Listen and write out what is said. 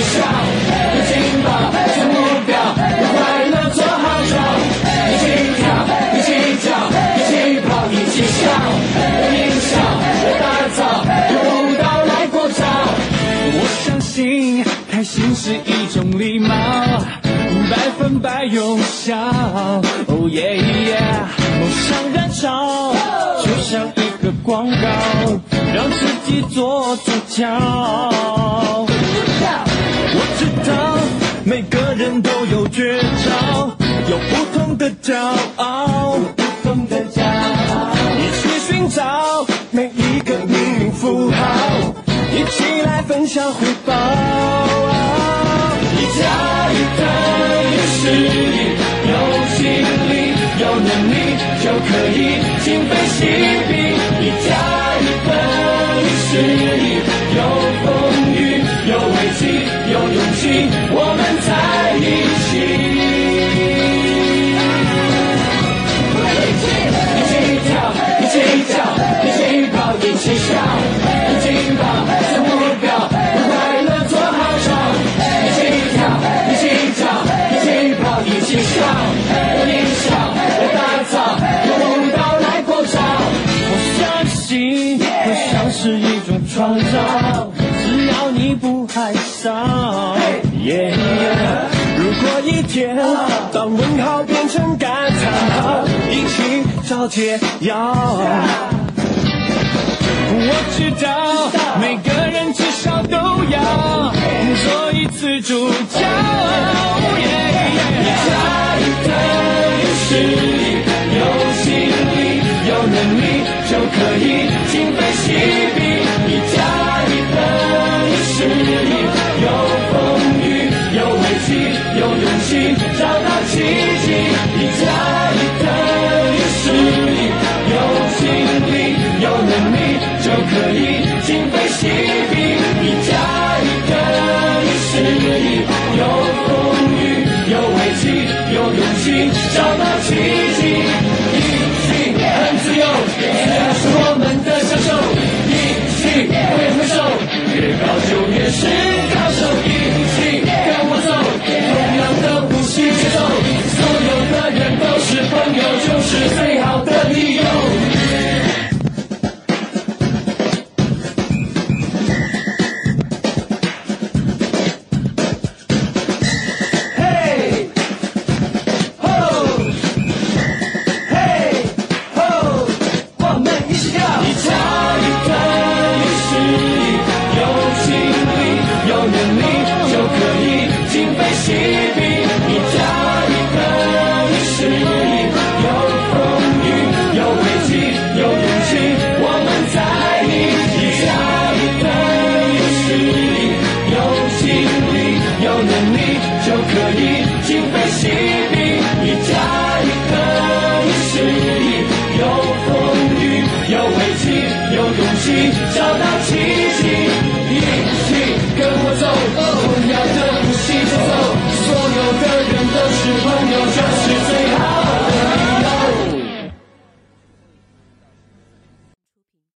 笑目标快乐做一起跳一起叫一起跑一起笑有音效别打有舞蹈来过招我相信开心是一种礼貌。百分百有效梦想燃烧就像一个广告让自己做主角我知道每个人都有绝招，有不同的骄傲，不同的骄傲，一起寻找每一个命运符号，一起来分享回报。一加一等于十一，有心力，有能力就可以创造，只要你不害臊。如果一天，当问号变成感叹号，一起找解药。我知道，每个人至少都要做一次主角。再对是的，有心力，有能力，就可以精飞细。着你就可以今非昔比，一加一可以是一，有风雨，有危机，有勇气，找到奇迹。一起很自由，自是我们的享受。一起挥挥手，越高就越是。家也可以是，有风雨，有危机，有勇气，找到奇迹。